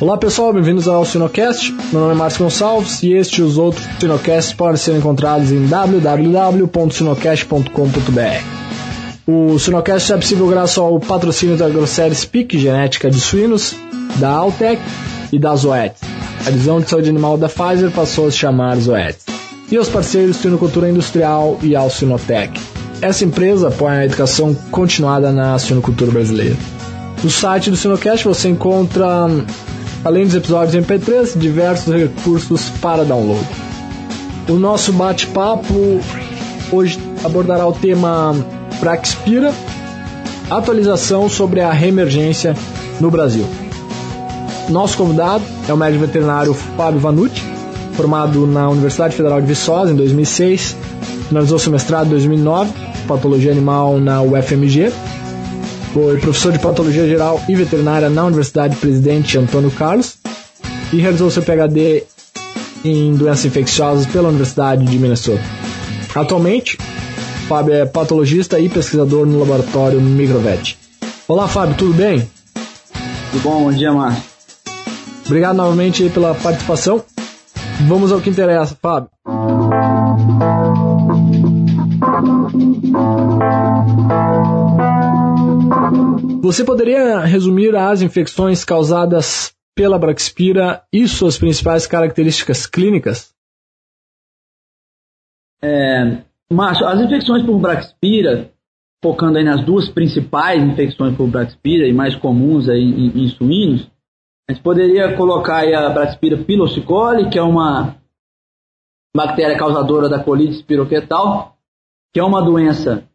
Olá pessoal, bem-vindos ao Sinocast. Meu nome é Márcio Gonçalves e este e os outros Sinocasts podem ser encontrados em www.sinocast.com.br. O Sinocast é possível graças ao patrocínio da Grosseria Speak Genética de Suínos, da Altec e da Zoetis. A divisão de saúde animal da Pfizer passou a se chamar Zoetis. E os parceiros Suinocultura Industrial e Alcinotec. Essa empresa apoia a educação continuada na suinocultura brasileira. No site do Sinocast você encontra além dos episódios em MP3, diversos recursos para download. O nosso bate-papo hoje abordará o tema Praxpira, atualização sobre a reemergência no Brasil. Nosso convidado é o médico veterinário Fábio Vanucci, formado na Universidade Federal de Viçosa em 2006, finalizou seu mestrado em 2009, patologia animal na UFMG foi professor de patologia geral e veterinária na Universidade Presidente Antônio Carlos e realizou seu PhD em doenças infecciosas pela Universidade de Minnesota. Atualmente, Fábio é patologista e pesquisador no laboratório Microvet. Olá, Fábio, tudo bem? Tudo bom, bom dia, Márcio. Obrigado novamente pela participação. Vamos ao que interessa, Fábio. Você poderia resumir as infecções causadas pela Braxpira e suas principais características clínicas? É, Márcio, as infecções por Braxpira, focando aí nas duas principais infecções por Braxpira e mais comuns aí em, em suínos, a gente poderia colocar a Braxpira pilocicole, que é uma bactéria causadora da colite espiroquetal, que é uma doença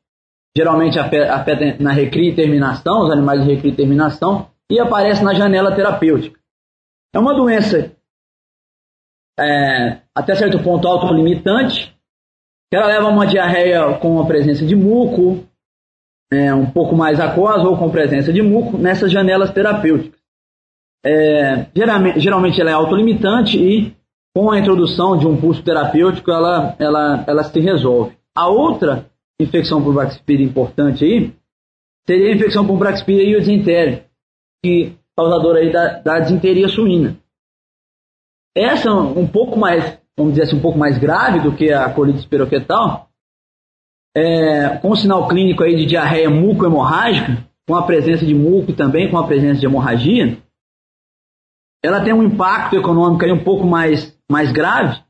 geralmente afeta na recria e terminação, os animais de recria e terminação, e aparece na janela terapêutica. É uma doença é, até certo ponto autolimitante, que ela leva a uma diarreia com a presença de muco, é, um pouco mais aquosa ou com presença de muco nessas janelas terapêuticas. É, geralmente, geralmente ela é autolimitante e com a introdução de um pulso terapêutico ela, ela, ela se resolve. A outra infecção por Braxpira importante aí, seria a infecção por Braxpira e o disentério, que causadora aí da, da disenteria suína. Essa um pouco mais, vamos dizer assim, um pouco mais grave do que a colite espiroquetal, é, com sinal clínico aí de diarreia muco-hemorrágica, com a presença de muco também com a presença de hemorragia, ela tem um impacto econômico aí um pouco mais, mais grave.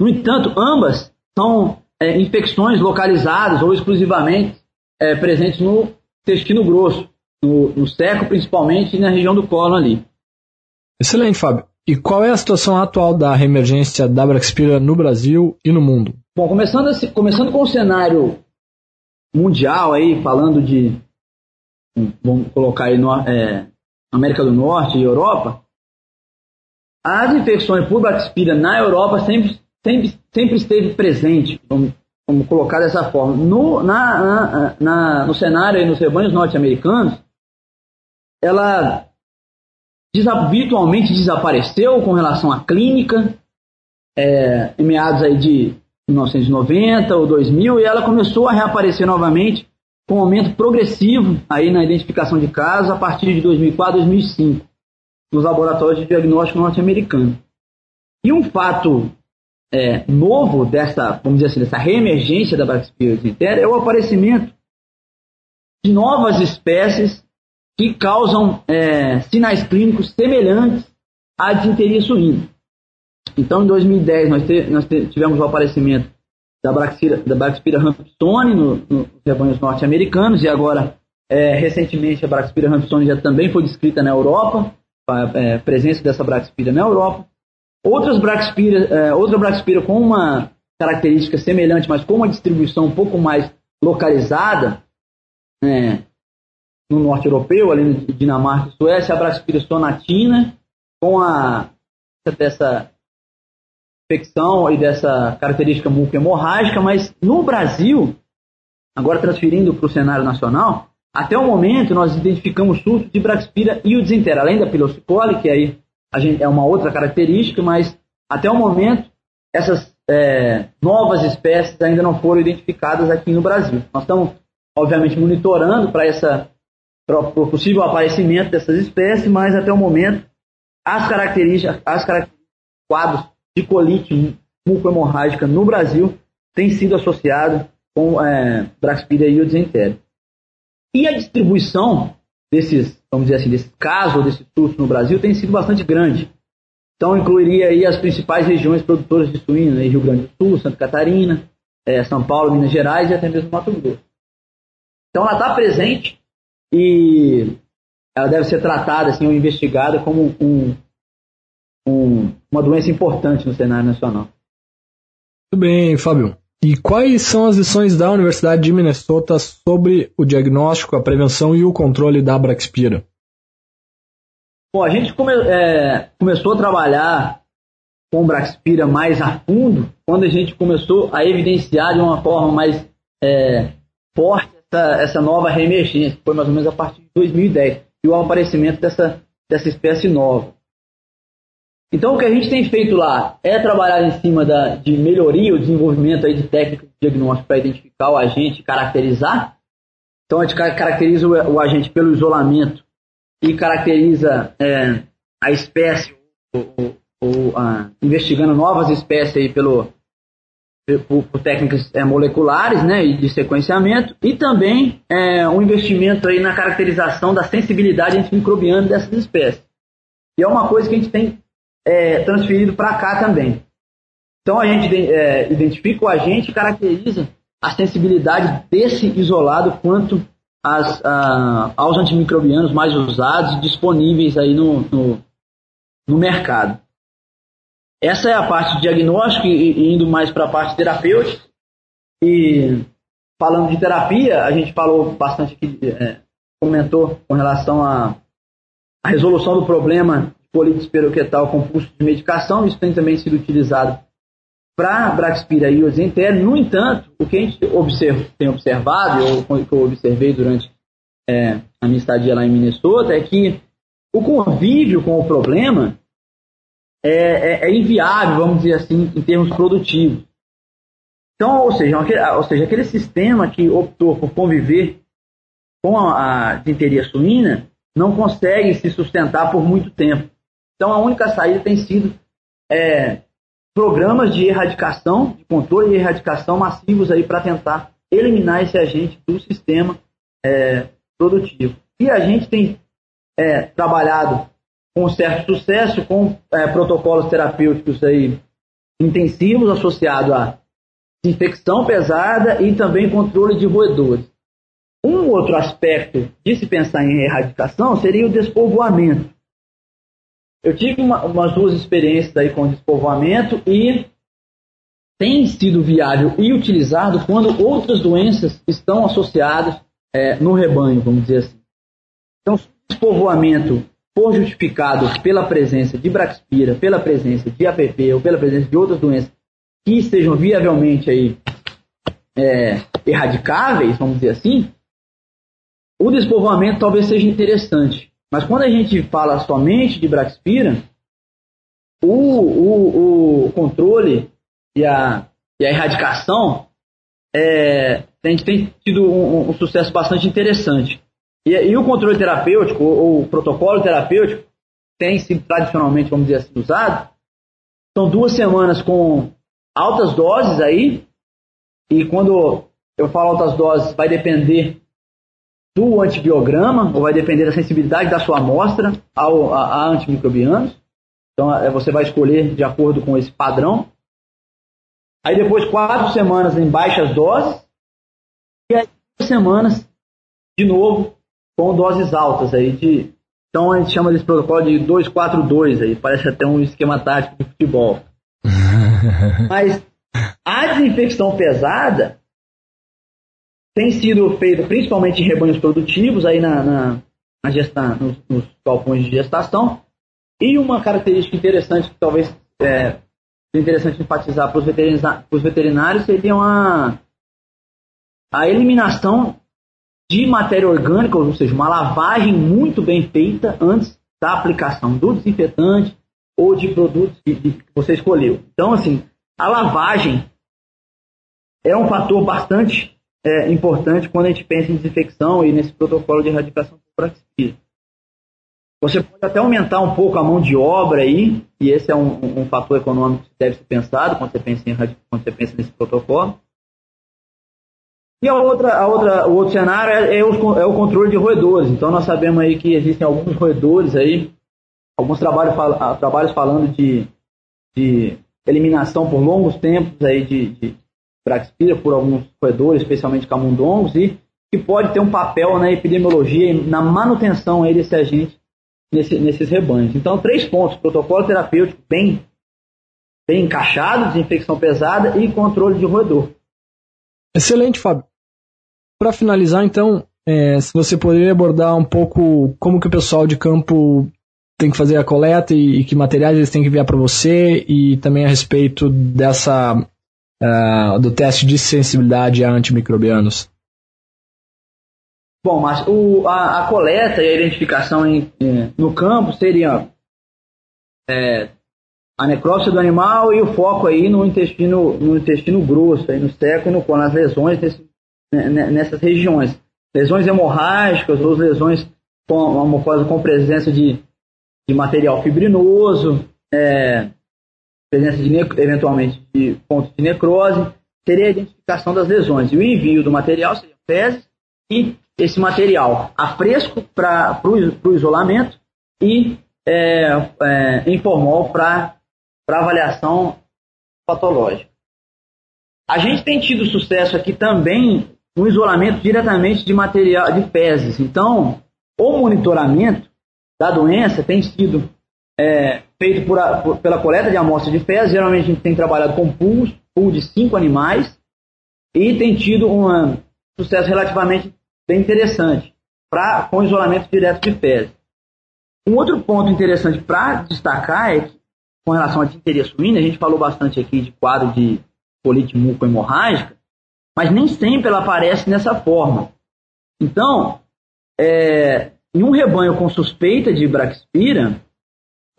No entanto, ambas são é, infecções localizadas ou exclusivamente é, presentes no intestino grosso, no, no seco principalmente e na região do colo ali. Excelente, Fábio. E qual é a situação atual da reemergência da Braxpira no Brasil e no mundo? Bom, começando, assim, começando com o cenário mundial aí, falando de, vamos colocar aí no, é, América do Norte e Europa, as infecções por Braxpira na Europa sempre sempre, sempre esteve presente, vamos, vamos colocar dessa forma. No, na, na, na, no cenário e nos rebanhos norte-americanos, ela virtualmente desapareceu com relação à clínica, é, em meados aí de 1990 ou 2000, e ela começou a reaparecer novamente com um aumento progressivo aí na identificação de casos a partir de 2004, 2005, nos laboratórios de diagnóstico norte-americanos. E um fato é, novo dessa, vamos dizer assim, dessa reemergência da Bacteria é o aparecimento de novas espécies que causam é, sinais clínicos semelhantes à disenteria suína. Então, em 2010, nós, te, nós tivemos o aparecimento da Braxpira, da Braxpira rampsoni nos no rebanhos norte-americanos e agora, é, recentemente, a Braxpira rampsoni já também foi descrita na Europa, a é, presença dessa Braxpira na Europa. Outras Braxpira, é, outra Braxpira com uma característica semelhante, mas com uma distribuição um pouco mais localizada, é, no norte europeu, ali na Dinamarca e Suécia, a Braxpira sonatina, com a dessa infecção e dessa característica mucohemorrágica, mas no Brasil, agora transferindo para o cenário nacional, até o momento nós identificamos surtos de Braxpira e o além da pilocicole, que aí gente, é uma outra característica, mas até o momento essas é, novas espécies ainda não foram identificadas aqui no Brasil. Nós estamos, obviamente, monitorando para essa o possível aparecimento dessas espécies, mas até o momento as características, as características quadros de colite mucohemorrágica no Brasil têm sido associados com é, Braxpira e o disentério. E a distribuição desses, vamos dizer assim, desses casos ou desses surtos no Brasil tem sido bastante grande. Então incluiria aí as principais regiões produtoras de suíno, né, Rio Grande do Sul, Santa Catarina, é, São Paulo, Minas Gerais e até mesmo Mato Grosso. Então ela está presente e ela deve ser tratada assim, ou investigada como um, um, uma doença importante no cenário nacional. Muito bem, Fábio. E quais são as lições da Universidade de Minnesota sobre o diagnóstico, a prevenção e o controle da Braxpira? Bom, a gente come, é, começou a trabalhar com Braxpira mais a fundo quando a gente começou a evidenciar de uma forma mais é, forte essa, essa nova reemergência, foi mais ou menos a partir de 2010, e o aparecimento dessa, dessa espécie nova. Então, o que a gente tem feito lá é trabalhar em cima da, de melhoria, o desenvolvimento aí de técnicas de diagnóstico para identificar o agente e caracterizar. Então, a gente caracteriza o, o agente pelo isolamento e caracteriza é, a espécie, ou, a, investigando novas espécies aí pelo, por, por técnicas é, moleculares né, e de sequenciamento, e também é, um investimento aí na caracterização da sensibilidade antimicrobiana dessas espécies. E é uma coisa que a gente tem é, transferido para cá também. Então a gente é, identifica o agente e caracteriza a sensibilidade desse isolado quanto as, a, aos antimicrobianos mais usados e disponíveis aí no, no, no, mercado. Essa é a parte de diagnóstico e, e indo mais para a parte terapêutica. E falando de terapia, a gente falou bastante aqui, é, comentou com relação à resolução do problema política espiroquetal composto de medicação, isso tem também sido utilizado para Braxpira e Ozentério. No entanto, o que a gente observa, tem observado, ou que eu observei durante é, a minha estadia lá em Minnesota, é que o convívio com o problema é, é, é inviável, vamos dizer assim, em termos produtivos. Então, ou seja, aquele, ou seja, aquele sistema que optou por conviver com a, a suína não consegue se sustentar por muito tempo. Então a única saída tem sido é, programas de erradicação, de controle e erradicação massivos aí para tentar eliminar esse agente do sistema é, produtivo. E a gente tem é, trabalhado com certo sucesso com é, protocolos terapêuticos aí intensivos associados a infecção pesada e também controle de roedores. Um outro aspecto de se pensar em erradicação seria o despovoamento. Eu tive uma, umas duas experiências aí com despovoamento e tem sido viável e utilizado quando outras doenças estão associadas é, no rebanho, vamos dizer assim. Então, se o despovoamento for justificado pela presença de Braxpira, pela presença de APP ou pela presença de outras doenças que estejam viavelmente aí é, erradicáveis, vamos dizer assim, o despovoamento talvez seja interessante. Mas quando a gente fala somente de Braxpira, o, o, o controle e a, e a erradicação é, gente tem tido um, um sucesso bastante interessante. E, e, o controle terapêutico, ou o protocolo terapêutico, tem sido tradicionalmente, vamos dizer assim, usado. São duas semanas com altas doses aí, e quando eu falo altas doses, vai depender do antibiograma, ou vai depender da sensibilidade da sua amostra ao, a, a antimicrobianos. Então é, você vai escolher de acordo com esse padrão. Aí depois quatro semanas em baixas doses e aí duas semanas de novo com doses altas aí de então a gente chama desse protocolo de 242 aí, parece até um esquema tático de futebol. Mas a desinfecção pesada tem sido feito principalmente em rebanhos produtivos, aí na, na, na gesta, nos, nos galpões de gestação. E uma característica interessante que talvez é, interessante enfatizar para os veterinários, veterinários seria uma, a eliminação de matéria orgânica, ou seja, uma lavagem muito bem feita antes da aplicação do desinfetante ou de produtos que, que você escolheu. Então, assim, a lavagem é um fator bastante é, importante quando a gente pensa em desinfecção e nesse protocolo de erradicação por praxia. Você pode até aumentar um pouco a mão de obra aí, e esse é um, um fator econômico que deve ser pensado quando você pensa, em, quando você pensa nesse protocolo. E a outra, a outra, o outro cenário é, é, o, é o controle de roedores. Então nós sabemos aí que existem alguns roedores aí, alguns trabalhos, fal, trabalhos falando de, de eliminação por longos tempos aí de, de Braxpira por alguns roedores, especialmente camundongos, e que pode ter um papel na epidemiologia e na manutenção aí desse agente nesse, nesses rebanhos. Então, três pontos: protocolo terapêutico bem, bem encaixado, desinfecção pesada e controle de roedor. Excelente, Fábio. Para finalizar, então, é, se você poderia abordar um pouco como que o pessoal de campo tem que fazer a coleta e, e que materiais eles têm que enviar para você e também a respeito dessa uh, do teste de sensibilidade a antimicrobianos. Bom, mas o, a, a, coleta e a identificação em, em, no campo seria é, a necrópsia do animal e o foco aí no intestino, no intestino grosso, aí no seco e no nas lesões né, né, nessas regiões. Lesões hemorrágicas ou lesões com a mucosa com presença de, de material fibrinoso, é, presença de eventualmente de pontos de necrose, seria a identificação das lesões. E o envio do material seria fezes e esse material a fresco para o isolamento e é, é, em formol para avaliação patológica. A gente tem tido sucesso aqui também no isolamento diretamente de material de fezes. Então, o monitoramento da doença tem sido é, feito por a, por, pela coleta de amostras de fezes. Geralmente a gente tem trabalhado com pools, pool de cinco animais, e tem tido um sucesso relativamente bem interessante pra, com isolamento direto de fezes. Um outro ponto interessante para destacar é que, com relação à dinteria suína, a gente falou bastante aqui de quadro de colite muco-hemorrágica, mas nem sempre ela aparece dessa forma. Então, é, em um rebanho com suspeita de braxpira,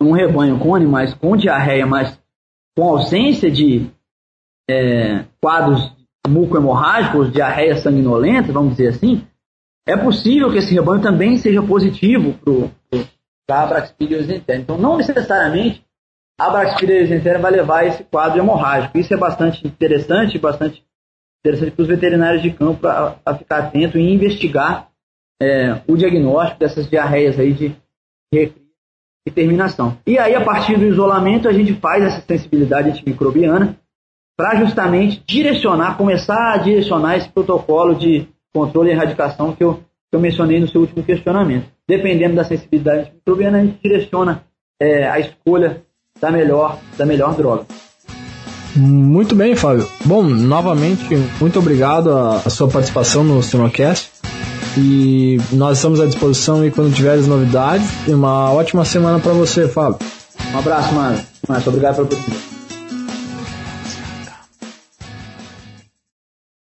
um rebanho com animais com diarreia, mas com ausência de é, quadros muco-hemorrágicos, diarreia sanguinolenta, vamos dizer assim, é possível que esse rebanho também seja positivo para a Braxpíria eosentera. Então, não necessariamente a Braxpíria eosentera vai levar esse quadro hemorrágico. Isso é bastante interessante, bastante interessante para os veterinários de campo a, ficar atento e investigar é, o diagnóstico dessas diarreias aí de e terminação. E aí, a partir do isolamento, a gente faz essa sensibilidade antimicrobiana para justamente direcionar, começar a direcionar esse protocolo de controle e erradicação que eu, que eu mencionei no seu último questionamento. Dependendo da sensibilidade antimicrobiana, a gente direciona é, a escolha da melhor, da melhor droga. Muito bem, Fábio. Bom, novamente, muito obrigado a, a sua participação no Sinocast. E nós estamos à disposição e quando tiveres novidades. E uma ótima semana para você, Fábio. Um abraço, mano. Mas obrigado pela oportunidade.